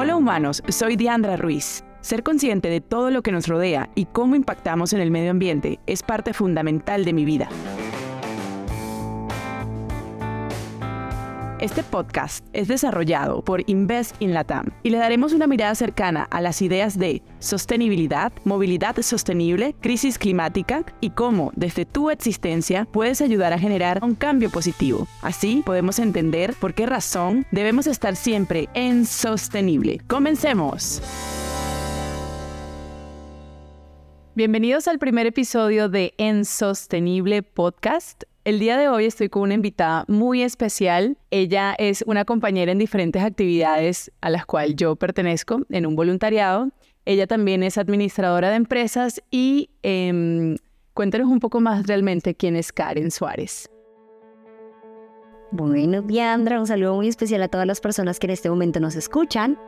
Hola humanos, soy Diandra Ruiz. Ser consciente de todo lo que nos rodea y cómo impactamos en el medio ambiente es parte fundamental de mi vida. Este podcast es desarrollado por Invest in Latam y le daremos una mirada cercana a las ideas de sostenibilidad, movilidad sostenible, crisis climática y cómo desde tu existencia puedes ayudar a generar un cambio positivo. Así podemos entender por qué razón debemos estar siempre en sostenible. Comencemos. Bienvenidos al primer episodio de En Sostenible Podcast. El día de hoy estoy con una invitada muy especial. Ella es una compañera en diferentes actividades a las cuales yo pertenezco en un voluntariado. Ella también es administradora de empresas y eh, cuéntanos un poco más realmente quién es Karen Suárez. Bueno, Diandra, un saludo muy especial a todas las personas que en este momento nos escuchan.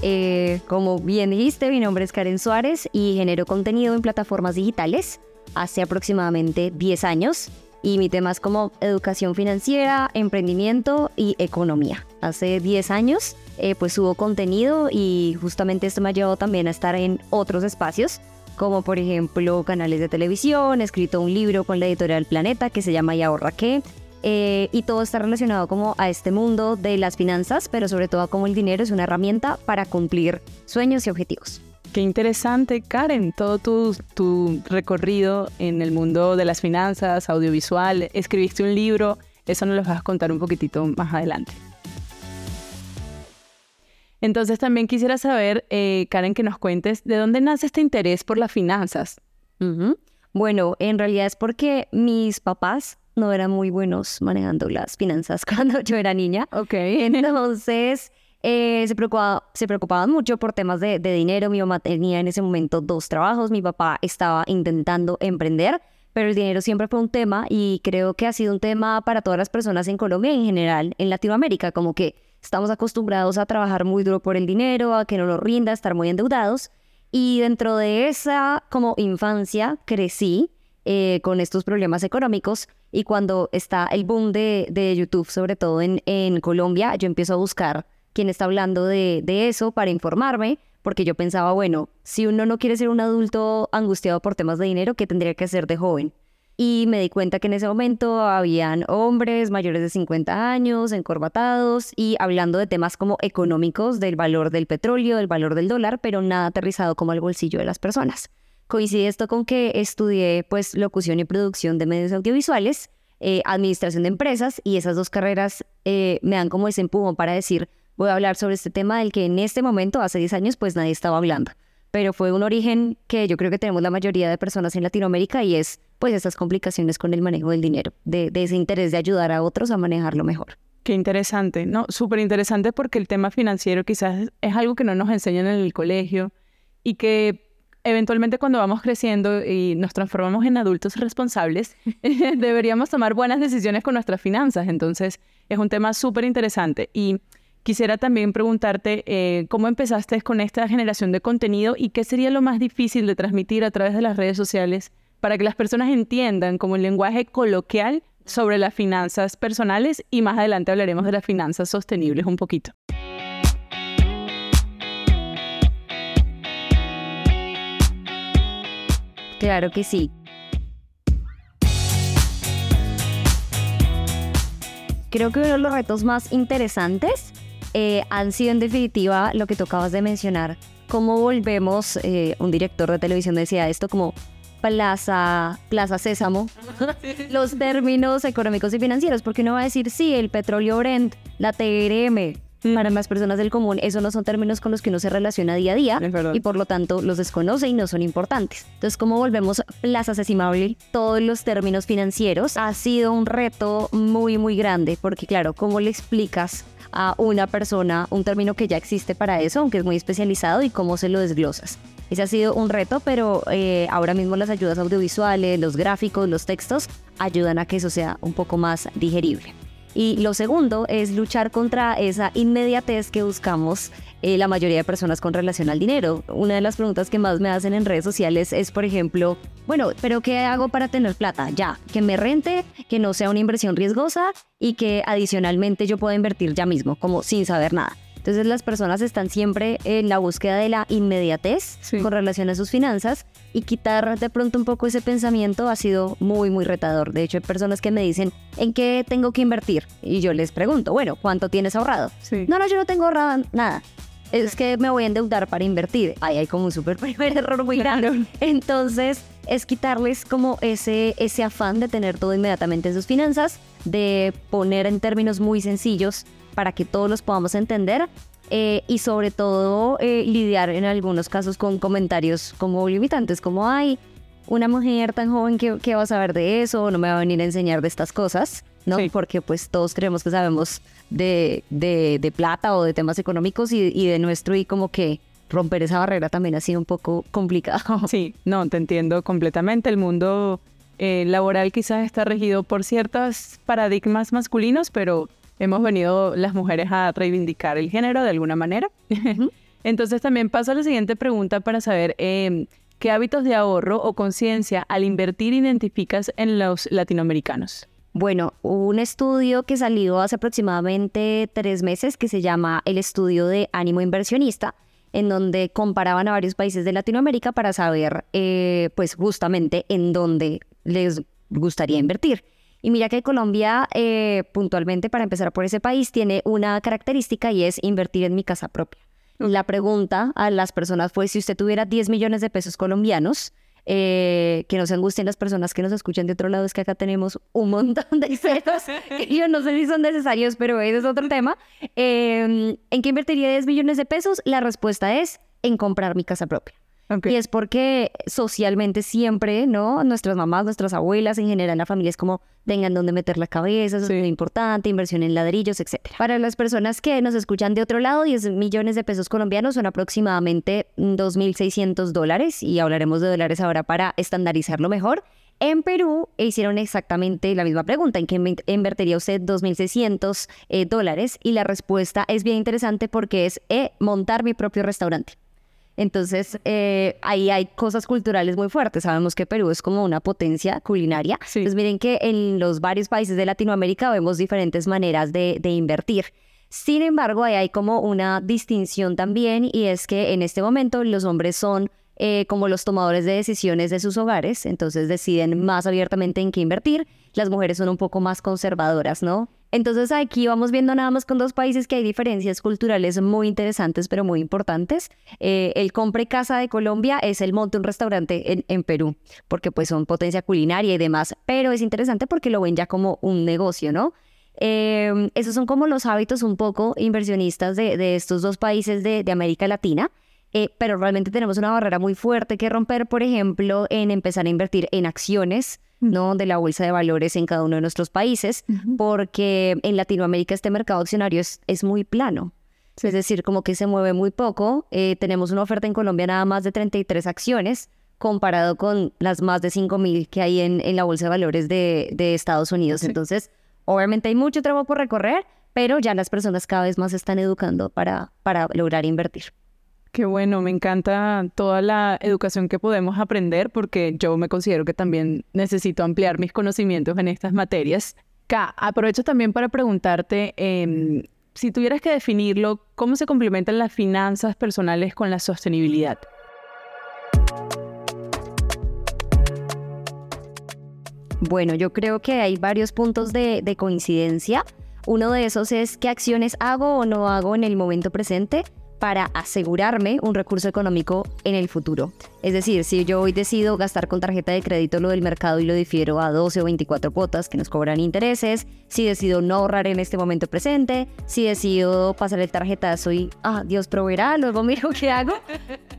Eh, como bien dijiste, mi nombre es Karen Suárez y genero contenido en plataformas digitales hace aproximadamente 10 años y mi tema es como educación financiera, emprendimiento y economía. Hace 10 años eh, pues subo contenido y justamente esto me ha llevado también a estar en otros espacios como por ejemplo canales de televisión, he escrito un libro con la editorial Planeta que se llama Y ahorra qué, eh, y todo está relacionado como a este mundo de las finanzas, pero sobre todo a cómo el dinero es una herramienta para cumplir sueños y objetivos. Qué interesante, Karen, todo tu, tu recorrido en el mundo de las finanzas, audiovisual, escribiste un libro, eso nos lo vas a contar un poquitito más adelante. Entonces también quisiera saber, eh, Karen, que nos cuentes de dónde nace este interés por las finanzas. Bueno, en realidad es porque mis papás no eran muy buenos manejando las finanzas cuando yo era niña. Ok. Entonces, eh, se, preocupaba, se preocupaban mucho por temas de, dinero. Mi mamá tenía en ese momento dos trabajos, mi papá estaba intentando emprender, pero el dinero siempre fue un tema y creo que ha sido un tema para todas las personas en Colombia y en general en Latinoamérica, como que estamos acostumbrados a trabajar muy duro por el dinero, a que no nos rinda, a estar muy endeudados. Y dentro de esa como infancia crecí eh, con estos problemas económicos y cuando está el boom de, de YouTube, sobre todo en, en Colombia, yo empiezo a buscar quién está hablando de, de eso para informarme, porque yo pensaba, bueno, si uno no quiere ser un adulto angustiado por temas de dinero, ¿qué tendría que hacer de joven? Y me di cuenta que en ese momento habían hombres mayores de 50 años, encorbatados y hablando de temas como económicos, del valor del petróleo, del valor del dólar, pero nada aterrizado como al bolsillo de las personas. Coincide esto con que estudié pues locución y producción de medios audiovisuales, eh, administración de empresas y esas dos carreras eh, me dan como ese empujón para decir, voy a hablar sobre este tema del que en este momento, hace 10 años, pues nadie estaba hablando. Pero fue un origen que yo creo que tenemos la mayoría de personas en Latinoamérica y es pues esas complicaciones con el manejo del dinero, de, de ese interés de ayudar a otros a manejarlo mejor. Qué interesante, ¿no? Súper interesante porque el tema financiero quizás es algo que no nos enseñan en el colegio y que eventualmente cuando vamos creciendo y nos transformamos en adultos responsables, deberíamos tomar buenas decisiones con nuestras finanzas. Entonces, es un tema súper interesante. Y Quisiera también preguntarte eh, cómo empezaste con esta generación de contenido y qué sería lo más difícil de transmitir a través de las redes sociales para que las personas entiendan como el lenguaje coloquial sobre las finanzas personales y más adelante hablaremos de las finanzas sostenibles un poquito. Claro que sí. Creo que uno de los retos más interesantes eh, han sido en definitiva lo que tú acabas de mencionar. ¿Cómo volvemos, eh, un director de televisión decía esto como Plaza, Plaza Sésamo, los términos económicos y financieros? Porque uno va a decir, sí, el petróleo Brent, la TRM, para más personas del común, esos no son términos con los que uno se relaciona día a día y por lo tanto los desconoce y no son importantes. Entonces, ¿cómo volvemos Plaza Sesimable? Todos los términos financieros ha sido un reto muy, muy grande porque, claro, ¿cómo le explicas a una persona un término que ya existe para eso, aunque es muy especializado, y cómo se lo desglosas. Ese ha sido un reto, pero eh, ahora mismo las ayudas audiovisuales, los gráficos, los textos ayudan a que eso sea un poco más digerible. Y lo segundo es luchar contra esa inmediatez que buscamos eh, la mayoría de personas con relación al dinero. Una de las preguntas que más me hacen en redes sociales es, por ejemplo, bueno, pero ¿qué hago para tener plata? Ya, que me rente, que no sea una inversión riesgosa y que adicionalmente yo pueda invertir ya mismo, como sin saber nada. Entonces las personas están siempre en la búsqueda de la inmediatez con relación a sus finanzas y quitar de pronto un poco ese pensamiento ha sido muy, muy retador. De hecho, hay personas que me dicen, ¿en qué tengo que invertir? Y yo les pregunto, bueno, ¿cuánto tienes ahorrado? No, no, yo no tengo ahorrado nada. Es que me voy a endeudar para invertir. Ahí hay como un súper primer error muy grande. Entonces, es quitarles como ese, ese afán de tener todo inmediatamente en sus finanzas, de poner en términos muy sencillos para que todos los podamos entender eh, y sobre todo eh, lidiar en algunos casos con comentarios como limitantes, como, ay, una mujer tan joven que, va a saber de eso, no me va a venir a enseñar de estas cosas, ¿no? Porque pues todos creemos que sabemos de, de, plata o de temas económicos y, y, de nuestro y como que romper esa barrera también ha sido un poco complicado. Sí, no, te entiendo completamente. El mundo eh, laboral quizás está regido por ciertos paradigmas masculinos, pero hemos venido las mujeres a reivindicar el género de alguna manera. Entonces también paso a la siguiente pregunta para saber em, qué hábitos de ahorro o conciencia al invertir identificas en los latinoamericanos. Bueno, un estudio que salió hace aproximadamente tres meses que se llama el estudio de ánimo inversionista, en donde comparaban a varios países de Latinoamérica para saber, eh, pues justamente en dónde les gustaría invertir. Y mira que Colombia, eh, puntualmente para empezar por ese país, tiene una característica y es invertir en mi casa propia. La pregunta a las personas fue si usted tuviera 10 millones de pesos colombianos, eh, que no se angustien las personas que nos escuchan de otro lado, es que acá tenemos un montón de pesos que yo no sé si son necesarios, pero ese es otro tema. Em, ¿En qué invertiría 10 millones de pesos? La respuesta es en comprar mi casa propia. Y es porque socialmente siempre, ¿no? Nuestras mamás, nuestras abuelas, en general la familia es como tengan donde meter la cabeza, eso es muy importante, inversión en ladrillos, etc. Para las personas que nos escuchan de otro lado, 10 millones de pesos colombianos son aproximadamente 2.600 dólares y hablaremos de dólares ahora para estandarizarlo mejor. En Perú hicieron exactamente la misma pregunta, ¿en qué invertiría usted 2.600 eh, dólares? Y la respuesta es bien interesante porque es eh, montar mi propio restaurante. Entonces, eh, ahí hay cosas culturales muy fuertes. Sabemos que Perú es como una potencia culinaria. Entonces, miren que en los varios países de Latinoamérica vemos diferentes maneras de, invertir. Sin embargo, ahí hay como una distinción también y es que en este momento los hombres son eh, como los tomadores de decisiones de sus hogares, entonces deciden más abiertamente en qué invertir. Las mujeres son un poco más conservadoras, ¿no? Entonces aquí vamos viendo nada más con dos países que hay diferencias culturales muy interesantes, pero muy importantes. Eh, el compre casa de Colombia es el monte un restaurante en, Perú, porque pues son potencia culinaria y demás, pero es interesante porque lo ven ya como un negocio, ¿no? Em, esos son como los hábitos un poco inversionistas de, estos dos países de, América Latina. Eh, pero realmente tenemos una barrera muy fuerte que romper, por ejemplo, en empezar a invertir en acciones, ¿no? de la bolsa de valores en cada uno de nuestros países, porque en Latinoamérica este mercado accionario es, es muy plano. Es decir, como que se mueve muy poco. Eh, tenemos una oferta en Colombia nada más de 33 acciones, comparado con las más de 5.000 que hay en, en, la bolsa de valores de, de Estados Unidos. Entonces, obviamente hay mucho trabajo por recorrer, pero ya las personas cada vez más se están educando para, para lograr invertir. Qué bueno, me encanta toda la educación que podemos aprender porque yo me considero que también necesito ampliar mis conocimientos en estas materias. K, aprovecho también para preguntarte, em, si tuvieras que definirlo, ¿cómo se complementan las finanzas personales con la sostenibilidad? Bueno, yo creo que hay varios puntos de, de coincidencia. Uno de esos es qué acciones hago o no hago en el momento presente para asegurarme un recurso económico en el futuro. Es decir, si yo hoy decido gastar con tarjeta de crédito lo del mercado y lo difiero a 12 o 24 cuotas que nos cobran intereses, si decido no ahorrar en este momento presente, si decido pasar el tarjetazo y, ah, Dios proveerá, luego miro qué hago,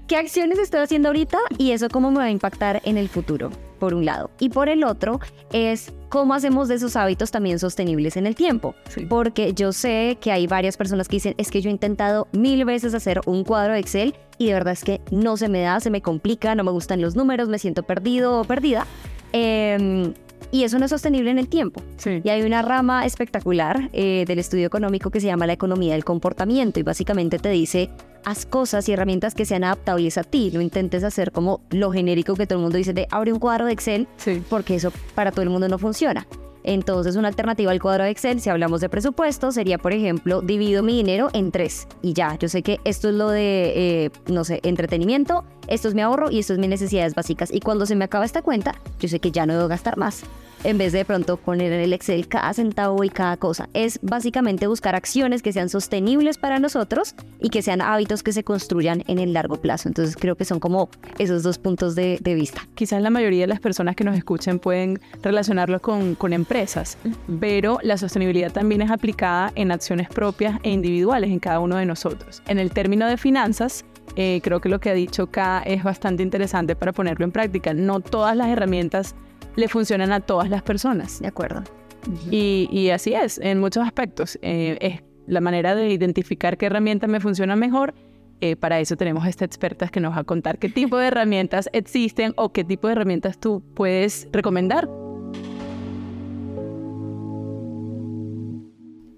qué acciones estoy haciendo ahorita y eso cómo me va a impactar en el futuro, por un lado. Y por el otro es cómo hacemos de esos hábitos también sostenibles en el tiempo. Porque yo sé que hay varias personas que dicen, es que yo he intentado mil veces hacer un cuadro de Excel y de verdad es que no se me da, se me complica, no me gustan los números, me siento perdido o perdida. Em, Y eso no es sostenible en el tiempo. Sí. Y hay una rama espectacular eh, del estudio económico que se llama la economía del comportamiento y básicamente te dice, haz cosas y herramientas que sean adaptables a ti, no intentes hacer como lo genérico que todo el mundo dice de abre un cuadro de Excel, Sí. porque eso para todo el mundo no funciona. Entonces, una alternativa al cuadro de Excel, si hablamos de presupuesto, sería, por ejemplo, divido mi dinero en tres. Y ya, yo sé que esto es lo de, eh, no sé, entretenimiento, esto es mi ahorro y esto es mis necesidades básicas. Y cuando se me acaba esta cuenta, yo sé que ya no debo gastar más. En vez de de pronto poner en el Excel cada centavo y cada cosa. Es básicamente buscar acciones que sean sostenibles para nosotros y que sean hábitos que se construyan en el largo plazo. Entonces, creo que son como esos dos puntos de, vista. Quizás la mayoría de las personas que nos escuchen pueden relacionarlo con, con empresas, pero la sostenibilidad también es aplicada en acciones propias e individuales en cada uno de nosotros. En el término de finanzas, eh, creo que lo que ha dicho K es bastante interesante para ponerlo en práctica. No todas las herramientas le funcionan a todas las personas. De acuerdo. Y, y así es, en muchos aspectos. Eh, es la manera de identificar qué herramienta me funciona mejor. eh, para eso tenemos a esta experta que nos va a contar qué tipo de herramientas existen o qué tipo de herramientas tú puedes recomendar.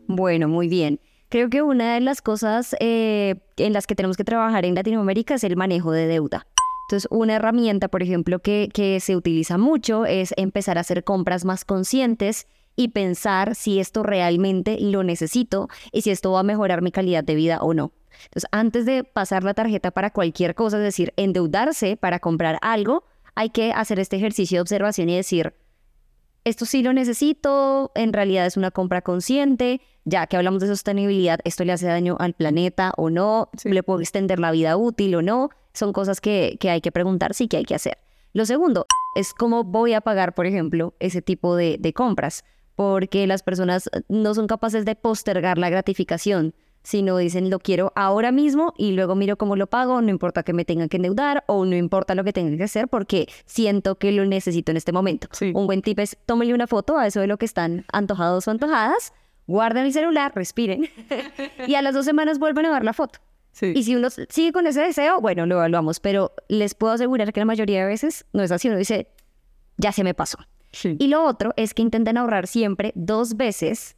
Bueno, muy bien. Creo que una de las cosas eh, en las que tenemos que trabajar en Latinoamérica es el manejo de deuda. Entonces, una herramienta, por ejemplo, que, que se utiliza mucho es empezar a hacer compras más conscientes y pensar si esto realmente lo necesito y si esto va a mejorar mi calidad de vida o no. Entonces, antes de pasar la tarjeta para cualquier cosa, es decir, endeudarse para comprar algo, hay que hacer este ejercicio de observación y decir, esto sí lo necesito, en realidad es una compra consciente, ya que hablamos de sostenibilidad, esto le hace daño al planeta o no, Sí. le puedo extender la vida útil o no, son cosas que, que hay que preguntarse y que hay que hacer. Lo segundo es cómo voy a pagar, por ejemplo, ese tipo de, de compras, porque las personas no son capaces de postergar la gratificación, sino dicen lo quiero ahora mismo y luego miro cómo lo pago, no importa que me tenga que endeudar o no importa lo que tenga que hacer porque siento que lo necesito en este momento. Sí. Un buen tip es tómenle una foto a eso de lo que están antojados o antojadas, guarden el celular, respiren y a las dos semanas vuelven a ver la foto. Sí. Y si uno sigue con ese deseo, bueno, lo evaluamos, pero les puedo asegurar que la mayoría de veces no es así, uno dice, ya se me pasó. Sí. Y lo otro es que intenten ahorrar siempre dos veces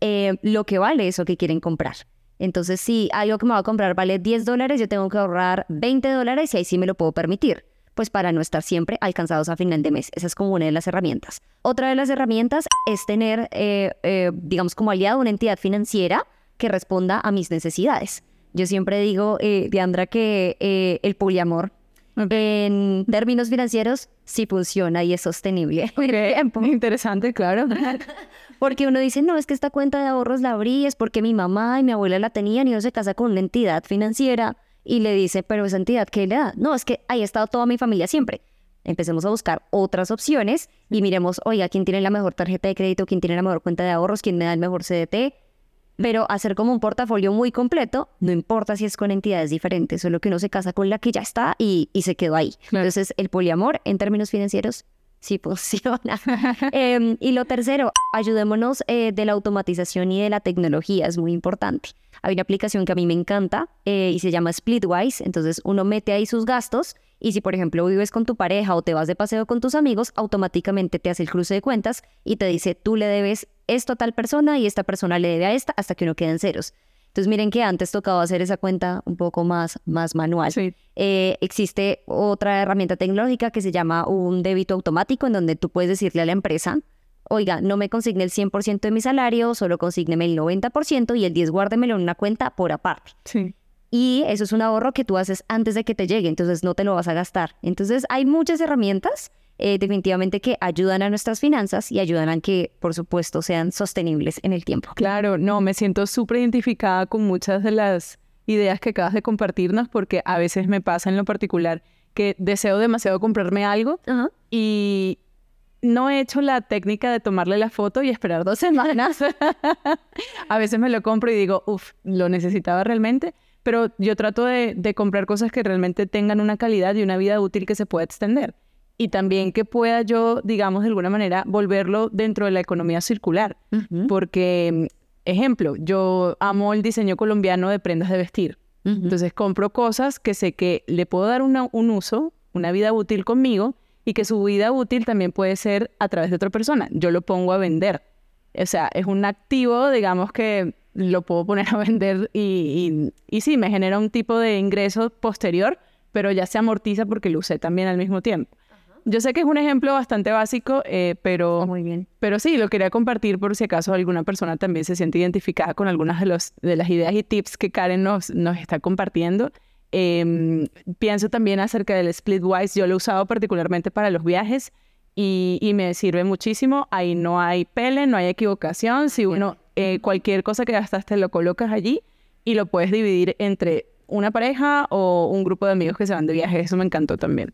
eh, lo que vale eso que quieren comprar. Entonces, si algo que me va a comprar vale 10 dólares, yo tengo que ahorrar 20 dólares y ahí sí me lo puedo permitir. Pues para no estar siempre alcanzados a final de mes. Esa es como una de las herramientas. Otra de las herramientas es tener, eh, eh, digamos, como aliado una entidad financiera que responda a mis necesidades. Yo siempre digo, eh, Diandra, que eh, el poliamor Ok. en términos financieros sí funciona y es sostenible. tiempo. Interesante, claro. Porque uno dice, no, es que esta cuenta de ahorros la abrí, es porque mi mamá y mi abuela la tenían y uno se casa con una entidad financiera y le dice, pero esa entidad, ¿qué le da? No, es que ahí ha estado toda mi familia siempre. Empecemos a buscar otras opciones y miremos, oiga, ¿quién tiene la mejor tarjeta de crédito? ¿Quién tiene la mejor cuenta de ahorros? ¿Quién me da el mejor CDT? Pero hacer como un portafolio muy completo, no importa si es con entidades diferentes, solo que uno se casa con la que ya está y, y se quedó ahí. Claro. Entonces, el poliamor en términos financieros sí funciona. Em, y lo tercero, ayudémonos eh, de la automatización y de la tecnología, es muy importante. Hay una aplicación que a mí me encanta eh, y se llama Splitwise, entonces uno mete ahí sus gastos y si por ejemplo vives con tu pareja o te vas de paseo con tus amigos, automáticamente te hace el cruce de cuentas y te dice tú le debes esto a tal persona y esta persona le debe a esta hasta que uno quede en ceros. Entonces miren que antes tocaba hacer esa cuenta un poco más, más manual. Sí. Eh, existe otra herramienta tecnológica que se llama un débito automático en donde tú puedes decirle a la empresa, oiga, no me consigne el 100% de mi salario, solo consígneme el 90% y el 10 guárdemelo en una cuenta por aparte. Sí. Y eso es un ahorro que tú haces antes de que te llegue, entonces no te lo vas a gastar. Entonces hay muchas herramientas eh, definitivamente que ayudan a nuestras finanzas y ayudan a que, por supuesto, sean sostenibles en el tiempo. Claro, no, me siento súper identificada con muchas de las ideas que acabas de compartirnos porque a veces me pasa en lo particular que deseo demasiado comprarme algo y no he hecho la técnica de tomarle la foto y esperar dos semanas. a veces me lo compro y digo, uff, lo necesitaba realmente, pero yo trato de, de comprar cosas que realmente tengan una calidad y una vida útil que se pueda extender. Y también que pueda yo, digamos, de alguna manera, volverlo dentro de la economía circular. Porque, ejemplo, yo amo el diseño colombiano de prendas de vestir. Entonces compro cosas que sé que le puedo dar una- un uso, una vida útil conmigo, y que su vida útil también puede ser a través de otra persona. Yo lo pongo a vender. O sea, es un activo, digamos que lo puedo poner a vender y, y, sí, me genera un tipo de ingreso posterior, pero ya se amortiza porque lo usé también al mismo tiempo. Yo sé que es un ejemplo bastante básico, eh, pero, Muy bien. pero sí, lo quería compartir por si acaso alguna persona también se siente identificada con algunas de, los, de las ideas y tips que Karen nos, nos está compartiendo. Em, pienso también acerca del Splitwise, yo lo he usado particularmente para los viajes y, y, me sirve muchísimo. Ahí no hay pele, no hay equivocación. Si uno, eh, cualquier cosa que gastaste lo colocas allí y lo puedes dividir entre una pareja o un grupo de amigos que se van de viaje. Eso me encantó también.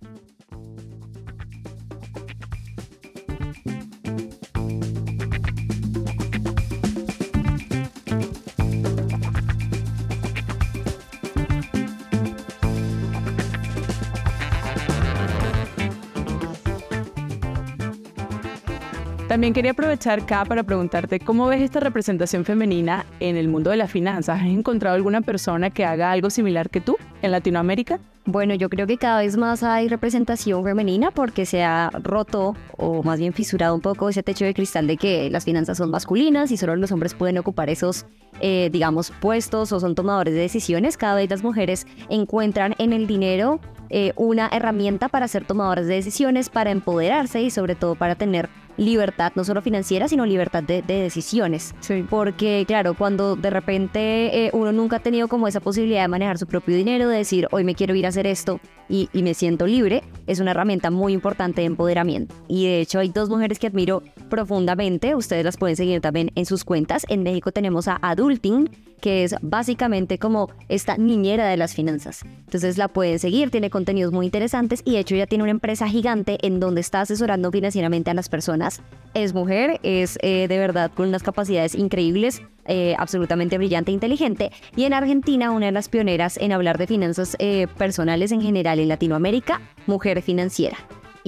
También quería aprovechar acá para preguntarte cómo ves esta representación femenina en el mundo de las finanzas. ¿Has encontrado alguna persona que haga algo similar que tú en Latinoamérica? Bueno, yo creo que cada vez más hay representación femenina porque se ha roto o más bien fisurado un poco ese techo de cristal de que las finanzas son masculinas y solo los hombres pueden ocupar esos, eh, digamos, puestos o son tomadores de decisiones. Cada vez las mujeres encuentran en el dinero eh, una herramienta para ser tomadoras de decisiones, para empoderarse y sobre todo para tener libertad, no solo financiera, sino libertad de, decisiones. Sí. Porque, claro, cuando de repente eh, uno nunca ha tenido como esa posibilidad de manejar su propio dinero, de decir, hoy me quiero ir a hacer esto y, me siento libre, es una herramienta muy importante de empoderamiento. Y de hecho hay dos mujeres que admiro profundamente, ustedes las pueden seguir también en sus cuentas. En México tenemos a Adulting, que es básicamente como esta niñera de las finanzas. Entonces la pueden seguir, tiene contenidos muy interesantes y de hecho ya tiene una empresa gigante en donde está asesorando financieramente a las personas. Es mujer, es eh, de verdad con unas capacidades increíbles, eh, absolutamente brillante e inteligente. Y en Argentina, una de las pioneras en hablar de finanzas eh, personales en general en Latinoamérica, mujer financiera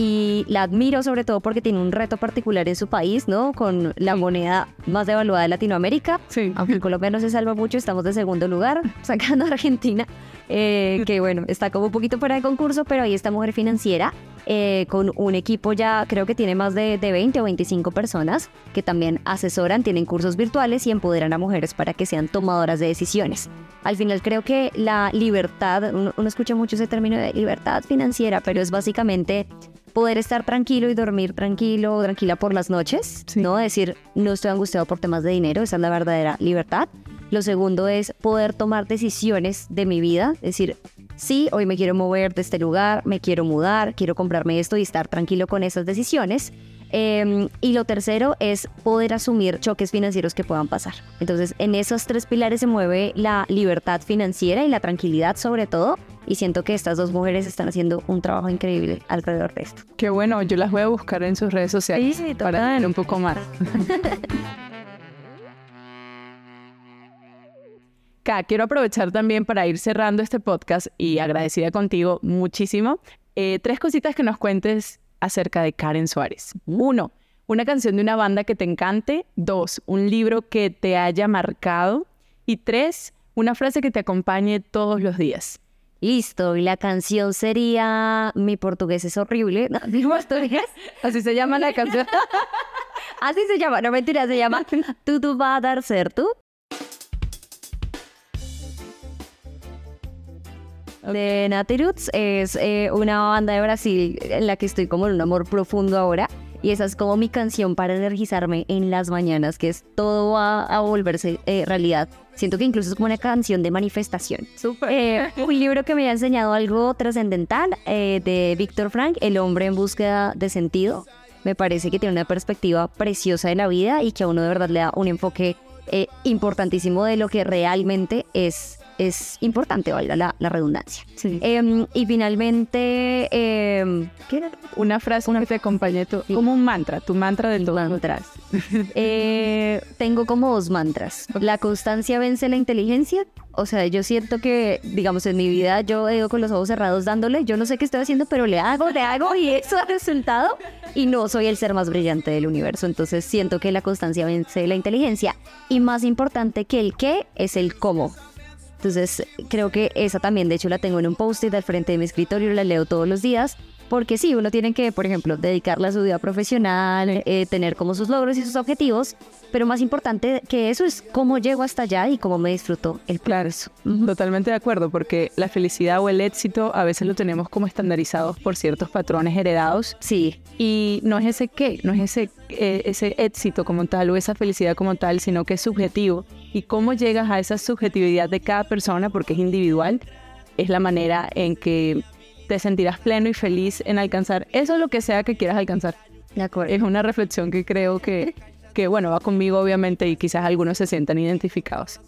y la admiro sobre todo porque tiene un reto particular en su país, ¿no? Con la moneda más devaluada de Latinoamérica. Sí. Aunque Colombia no se salva mucho, estamos de segundo lugar, sacando a Argentina, eh, que bueno, está como un poquito fuera de concurso, pero ahí está Mujer Financiera, eh, con un equipo ya, creo que tiene más de, de 20 o 25 personas que también asesoran, tienen cursos virtuales y empoderan a mujeres para que sean tomadoras de decisiones. Al final creo que la libertad, uno, uno escucha mucho ese término de libertad financiera, pero es básicamente poder estar tranquilo y dormir tranquilo o tranquila por las noches, Sí. ¿no? Decir, no estoy angustiado por temas de dinero, esa es la verdadera libertad. Lo segundo es poder tomar decisiones de mi vida, decir, sí, hoy me quiero mover de este lugar, me quiero mudar, quiero comprarme esto y estar tranquilo con esas decisiones. Eh, y lo tercero es poder asumir choques financieros que puedan pasar. Entonces, en esos tres pilares se mueve la libertad financiera y la tranquilidad sobre todo. Y siento que estas dos mujeres están haciendo un trabajo increíble alrededor de esto. Qué bueno, yo las voy a buscar en sus redes sociales Sí, para ver un poco más. Quiero aprovechar también para ir cerrando este podcast y agradecida contigo muchísimo. Eh, tres cositas que nos cuentes acerca de Karen Suárez. Uno, una canción de una banda que te encante. Dos, un libro que te haya marcado. Y tres, una frase que te acompañe todos los días. Listo, y la canción sería Mi portugués es horrible. No, ¿Mi portugués? Así se llama la canción. Así se llama, no mentira, se llama Tudo va a dar certo. De Nati Roots es eh, una banda de Brasil en la que estoy como en un amor profundo ahora. Y esa es como mi canción para energizarme en las mañanas, que es todo va a volverse eh, realidad. Siento que incluso es como una canción de manifestación. Súper. Eh, un libro que me ha enseñado algo trascendental eh, de Víctor Frank, El hombre en búsqueda de sentido. Me parece que tiene una perspectiva preciosa de la vida y que a uno de verdad le da un enfoque eh, importantísimo de lo que realmente es, es importante, valga la, la redundancia. Sí. Em, y finalmente, em, ¿qué era? Una frase que te acompañe tu- como un mantra, tu mantra del. Mantras. Eh, tengo como dos mantras. La constancia vence la inteligencia. O sea, yo siento que, digamos, en mi vida yo he ido con los ojos cerrados dándole. Yo no sé qué estoy haciendo, pero le hago, le hago y eso ha resultado. Y no soy el ser más brillante del universo. Entonces siento que la constancia vence la inteligencia. Y más importante que el qué es el cómo. Entonces, creo que esa también, de hecho, la tengo en un post-it al frente de mi escritorio, la leo todos los días. Porque sí, uno tiene que, por ejemplo, dedicarle a su vida profesional, eh, tener como sus logros y sus objetivos, pero más importante que eso es cómo llego hasta allá y cómo me disfruto el proceso. Totalmente de acuerdo, porque la felicidad o el éxito a veces lo tenemos como estandarizados por ciertos patrones heredados. Sí. Y no es ese qué, no es ese, eh, ese éxito como tal o esa felicidad como tal, sino que es subjetivo. Y cómo llegas a esa subjetividad de cada persona, porque es individual, es la manera en que te sentirás pleno y feliz en alcanzar eso lo que sea que quieras alcanzar. De acuerdo. Es una reflexión que creo que, que bueno, va conmigo obviamente y quizás algunos se sientan identificados.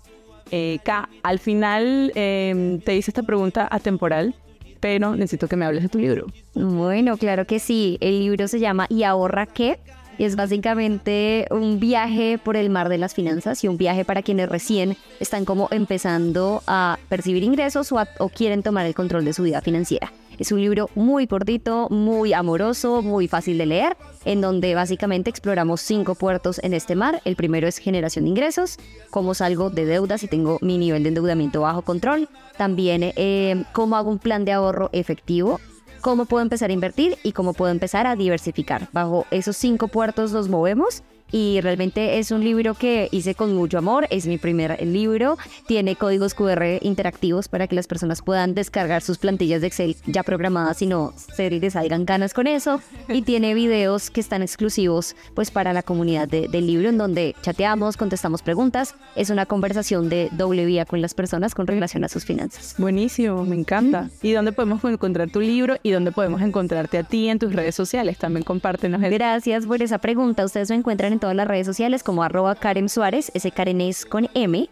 Eh, K, al final em, te hice esta pregunta atemporal, pero necesito que me hables de tu libro. Bueno, claro que sí. El libro se llama ¿Y ahorra qué? Es básicamente un viaje por el mar de las finanzas y un viaje para quienes recién están como empezando a percibir ingresos o, o quieren tomar el control de su vida financiera. Es un libro muy cortito, muy amoroso, muy fácil de leer, en donde básicamente exploramos cinco puertos en este mar. El primero es generación de ingresos, cómo salgo de deudas y tengo mi nivel de endeudamiento bajo control. También eh, cómo hago un plan de ahorro efectivo, cómo puedo empezar a invertir y cómo puedo empezar a diversificar. Bajo esos cinco puertos nos movemos y realmente es un libro que hice con mucho amor, es mi primer libro, tiene códigos QR interactivos para que las personas puedan descargar sus plantillas de Excel ya programadas y no se les salgan ganas con eso y tiene videos que están exclusivos pues para la comunidad del libro en donde chateamos, contestamos preguntas, es una conversación de doble vía con las personas con relación a sus finanzas. Buenísimo, me encanta. ¿Y dónde podemos encontrar tu libro y dónde podemos encontrarte a ti en tus redes sociales? También compártenos. Gracias por esa pregunta. Ustedes me encuentran en todas las redes sociales como arroba Karen Suárez, ese Karen es con M.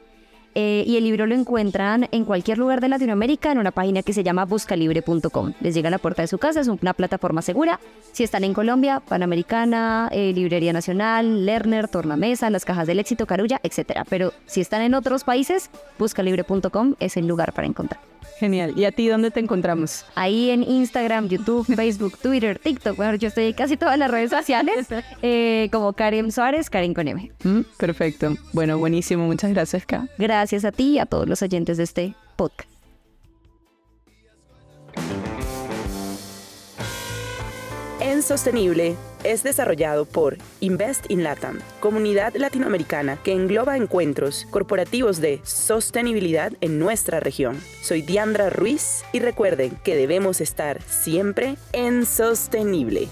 Eh, y el libro lo encuentran en cualquier lugar de Latinoamérica en una página que se llama buscalibre.com. Les llega a la puerta de su casa, es una plataforma segura. Si están en Colombia, Panamericana, eh, Librería Nacional, Lerner, Tornamesa, Las Cajas del Éxito, Carulla, etc. Pero si están en otros países, buscalibre.com es el lugar para encontrar. Genial. ¿Y a ti dónde te encontramos? Ahí en Instagram, YouTube, Facebook, Twitter, TikTok. Bueno, yo estoy en casi todas las redes sociales eh, como Karen Suárez, Karen con M. Mm, perfecto. Bueno, buenísimo. Muchas gracias, K. Gracias a ti y a todos los oyentes de este podcast. En Sostenible es desarrollado por Invest in Latam, comunidad latinoamericana que engloba encuentros corporativos de sostenibilidad en nuestra región. Soy Diandra Ruiz y recuerden que debemos estar siempre en Sostenible.